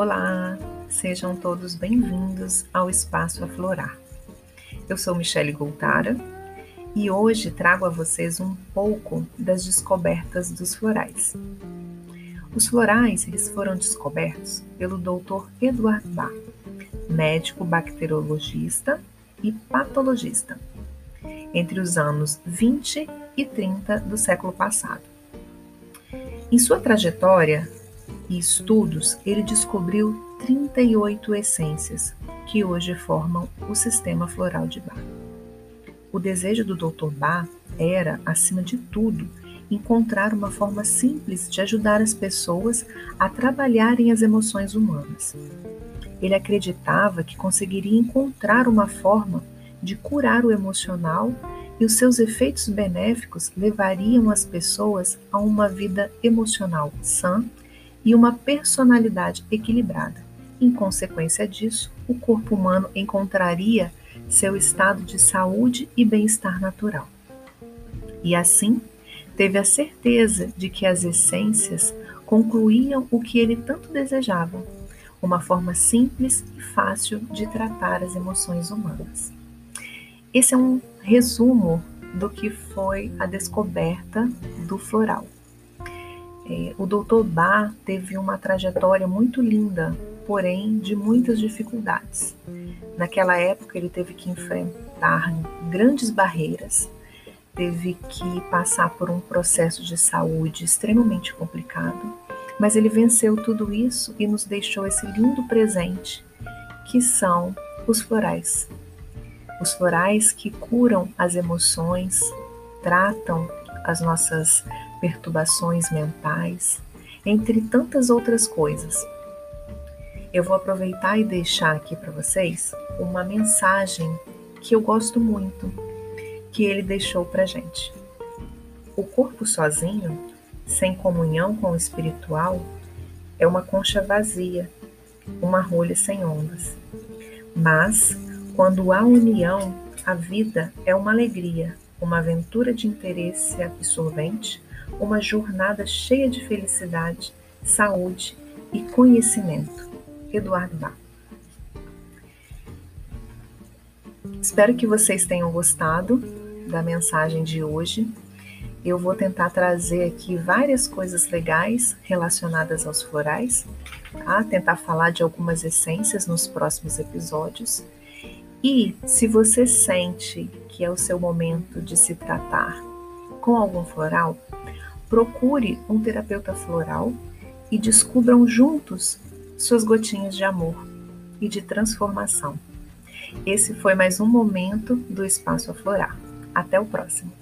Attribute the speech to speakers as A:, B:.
A: Olá, sejam todos bem-vindos ao Espaço Aflorar. Eu sou Michele Goltara e hoje trago a vocês um pouco das descobertas dos florais. Os florais eles foram descobertos pelo Dr. Eduard Bach, médico bacteriologista e patologista, entre os anos 20 e 30 do século passado. Em sua trajetória, e estudos, ele descobriu 38 essências que hoje formam o sistema floral de Bach. O desejo do Dr. Bach era, acima de tudo, encontrar uma forma simples de ajudar as pessoas a trabalharem as emoções humanas. Ele acreditava que conseguiria encontrar uma forma de curar o emocional e os seus efeitos benéficos levariam as pessoas a uma vida emocional sã e uma personalidade equilibrada. Em consequência disso, o corpo humano encontraria seu estado de saúde e bem-estar natural. E assim, teve a certeza de que as essências concluíam o que ele tanto desejava, uma forma simples e fácil de tratar as emoções humanas. Esse é um resumo do que foi a descoberta do floral. É, o Dr. Bach teve uma trajetória muito linda, porém de muitas dificuldades. Naquela época, ele teve que enfrentar grandes barreiras, teve que passar por um processo de saúde extremamente complicado, mas ele venceu tudo isso e nos deixou esse lindo presente, que são os florais. Os florais que curam as emoções, tratam as nossas perturbações mentais, entre tantas outras coisas. Eu vou aproveitar e deixar aqui para vocês uma mensagem que eu gosto muito, que ele deixou para gente. O corpo sozinho, sem comunhão com o espiritual, é uma concha vazia, uma rolha sem ondas. Mas, quando há união, a vida é uma alegria, uma aventura de interesse absorvente, uma jornada cheia de felicidade, saúde e conhecimento. Eduardo Bach. Espero que vocês tenham gostado da mensagem de hoje. Eu vou tentar trazer aqui várias coisas legais relacionadas aos florais, tá? tentar falar de algumas essências nos próximos episódios. E se você sente que é o seu momento de se tratar com algum floral, procure um terapeuta floral e descubram juntos suas gotinhas de amor e de transformação. Esse foi mais um momento do Espaço Aflorar. Até o próximo!